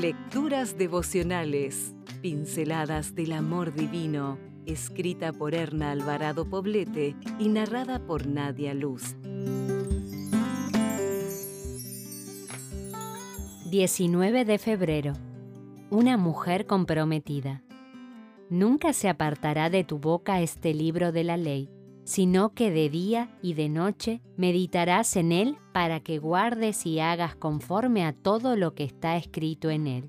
Lecturas devocionales, pinceladas del amor divino, escrita por Erna Alvarado Poblete y narrada por Nadia Luz. 19 de febrero. Una mujer comprometida. Nunca se apartará de tu boca este libro de la ley, sino que de día y de noche meditarás en él para que guardes y hagas conforme a todo lo que está escrito en él.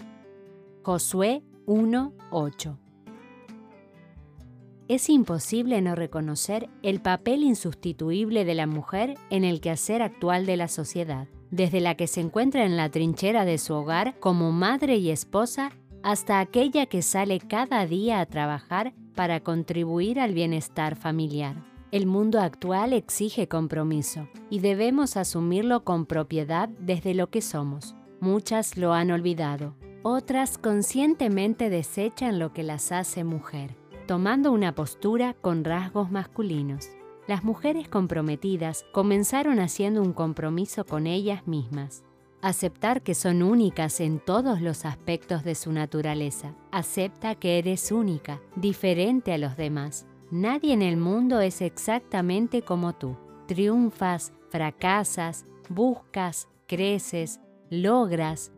Josué 1:8 Es imposible no reconocer el papel insustituible de la mujer en el quehacer actual de la sociedad, desde la que se encuentra en la trinchera de su hogar como madre y esposa hasta aquella que sale cada día a trabajar para contribuir al bienestar familiar. El mundo actual exige compromiso y debemos asumirlo con propiedad desde lo que somos. Muchas lo han olvidado, otras conscientemente desechan lo que las hace mujer, tomando una postura con rasgos masculinos. Las mujeres comprometidas comenzaron haciendo un compromiso con ellas mismas. Aceptar que son únicas en todos los aspectos de su naturaleza. Acepta que eres única, diferente a los demás Nadie en el mundo es exactamente como tú. Triunfas, fracasas, buscas, creces, logras.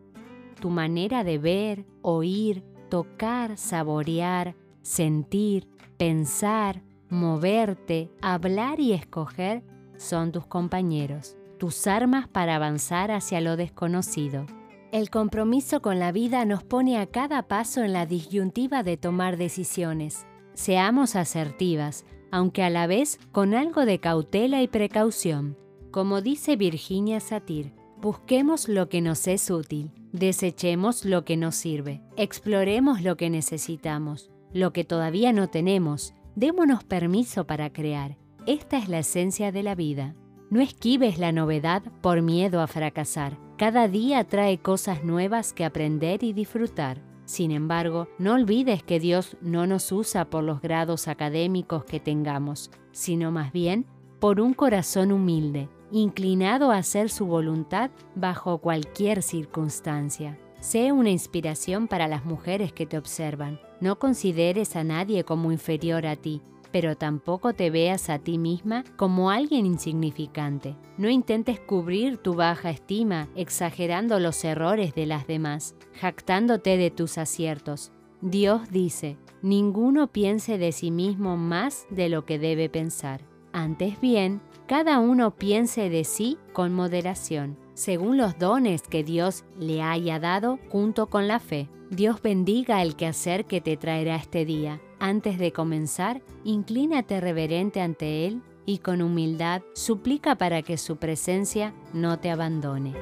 Tu manera de ver, oír, tocar, saborear, sentir, pensar, moverte, hablar y escoger son tus compañeros, tus armas para avanzar hacia lo desconocido. El compromiso con la vida nos pone a cada paso en la disyuntiva de tomar decisiones Seamos asertivas, aunque a la vez con algo de cautela y precaución. Como dice Virginia Satir, busquemos lo que nos es útil, desechemos lo que nos sirve, exploremos lo que necesitamos, lo que todavía no tenemos, démonos permiso para crear. Esta es la esencia de la vida. No esquives la novedad por miedo a fracasar. Cada día trae cosas nuevas que aprender y disfrutar. Sin embargo, no olvides que Dios no nos usa por los grados académicos que tengamos, sino más bien por un corazón humilde, inclinado a hacer su voluntad bajo cualquier circunstancia. Sé una inspiración para las mujeres que te observan. No consideres a nadie como inferior a ti, pero tampoco te veas a ti misma como alguien insignificante. No intentes cubrir tu baja estima exagerando los errores de las demás, jactándote de tus aciertos. Dios dice, ninguno piense de sí mismo más de lo que debe pensar. Antes bien, cada uno piense de sí con moderación, según los dones que Dios le haya dado junto con la fe. Dios bendiga el quehacer que te traerá este día antes de comenzar, inclínate reverente ante Él y con humildad suplica para que su presencia no te abandone.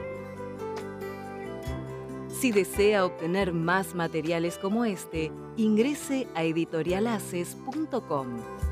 Si desea obtener más materiales como este, ingrese a editorialaces.com.